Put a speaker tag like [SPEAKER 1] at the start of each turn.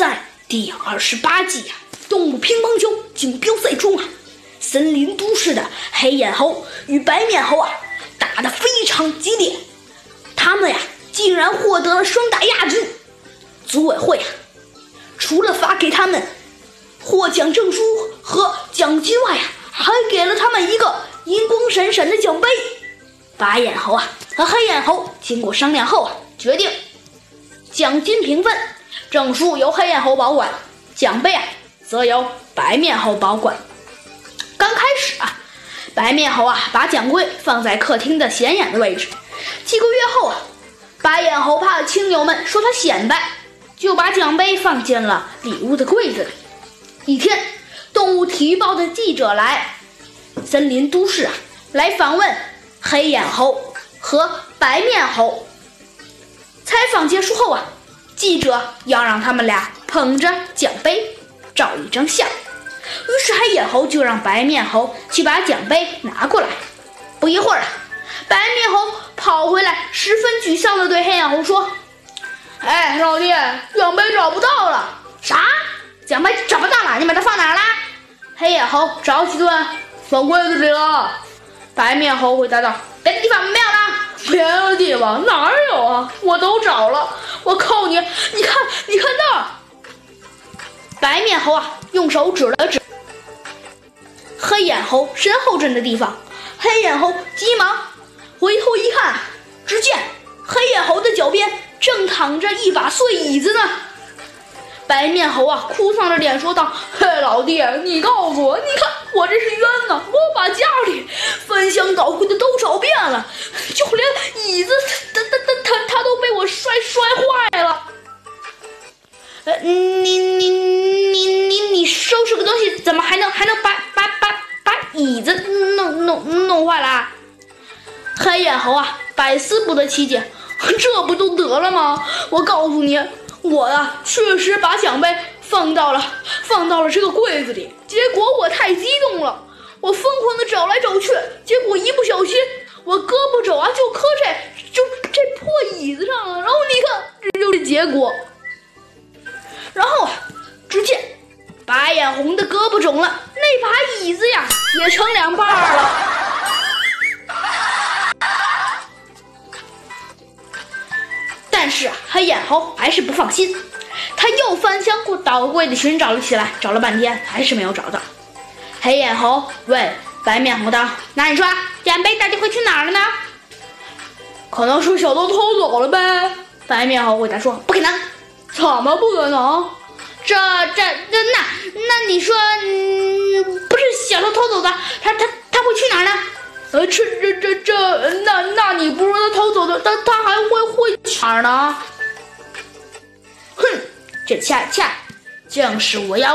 [SPEAKER 1] 在第二十八季呀，动物乒乓球锦标赛中啊，森林都市的黑眼猴与白面猴啊打得非常激烈，他们呀竟然获得了双打亚军。组委会啊，除了发给他们获奖证书和奖金外呀，还给了他们一个银光闪闪的奖杯。白眼猴啊和黑眼猴经过商量后啊，决定奖金平分。证书由黑眼猴保管，奖杯啊则由白面猴保管。刚开始啊，白面猴啊把奖杯放在客厅的显眼的位置。几个月后啊，白眼猴怕亲友们说他显摆，就把奖杯放进了里屋的柜子里。一天，动物体育报的记者来森林都市啊，来访问黑眼猴和白面猴。采访结束后啊。记者要让他们俩捧着奖杯照一张相，于是黑眼猴就让白面猴去把奖杯拿过来。不一会儿，白面猴跑回来，十分沮丧地对黑眼猴说：“哎，老弟，奖杯找不到了。”“啥？奖杯找不到了？你把它放哪儿了？”黑眼猴着急地问。“放柜子里了。”白面猴回答道。“别的地方没有了？”“别的地方哪儿有啊？我都找了。”我靠你！你看，你看那！白面猴啊，用手指了指黑眼猴身后站的地方。黑眼猴急忙回头一看，只见黑眼猴的脚边正躺着一把碎椅子呢。白面猴啊，哭丧着脸说道：“嘿，老弟，你告诉我，你看我这是冤呐！我把家里翻箱倒柜的都找遍了，就连椅子，坏了？黑眼猴啊，百思不得其解，这不都得了吗？我告诉你。我呀，确实把奖杯放到了放到了这个柜子里，结果我太激动了，我疯狂的找来找去，结果一不小心，我胳膊肘啊就磕这就这破椅子上了，然后你看，这就是结果。然后啊，只见白眼红的胳膊肿了，那把椅子呀也成两半了。但是黑眼猴还是不放心，他又翻箱倒柜的寻找了起来，找了半天还是没有找到。黑眼猴问白面猴道：“那你说奖杯到底会去哪儿了呢？”“可能是小偷偷走了呗。”白面猴回答说：“不可能，
[SPEAKER 2] 怎么不可能？
[SPEAKER 1] 这这这那那你说，嗯，不是小偷偷走的，他他他会去哪儿呢？”
[SPEAKER 2] 呃，这这这这，那那你不说他偷走的，他他还会呢？
[SPEAKER 1] 哼，这恰恰正是我要。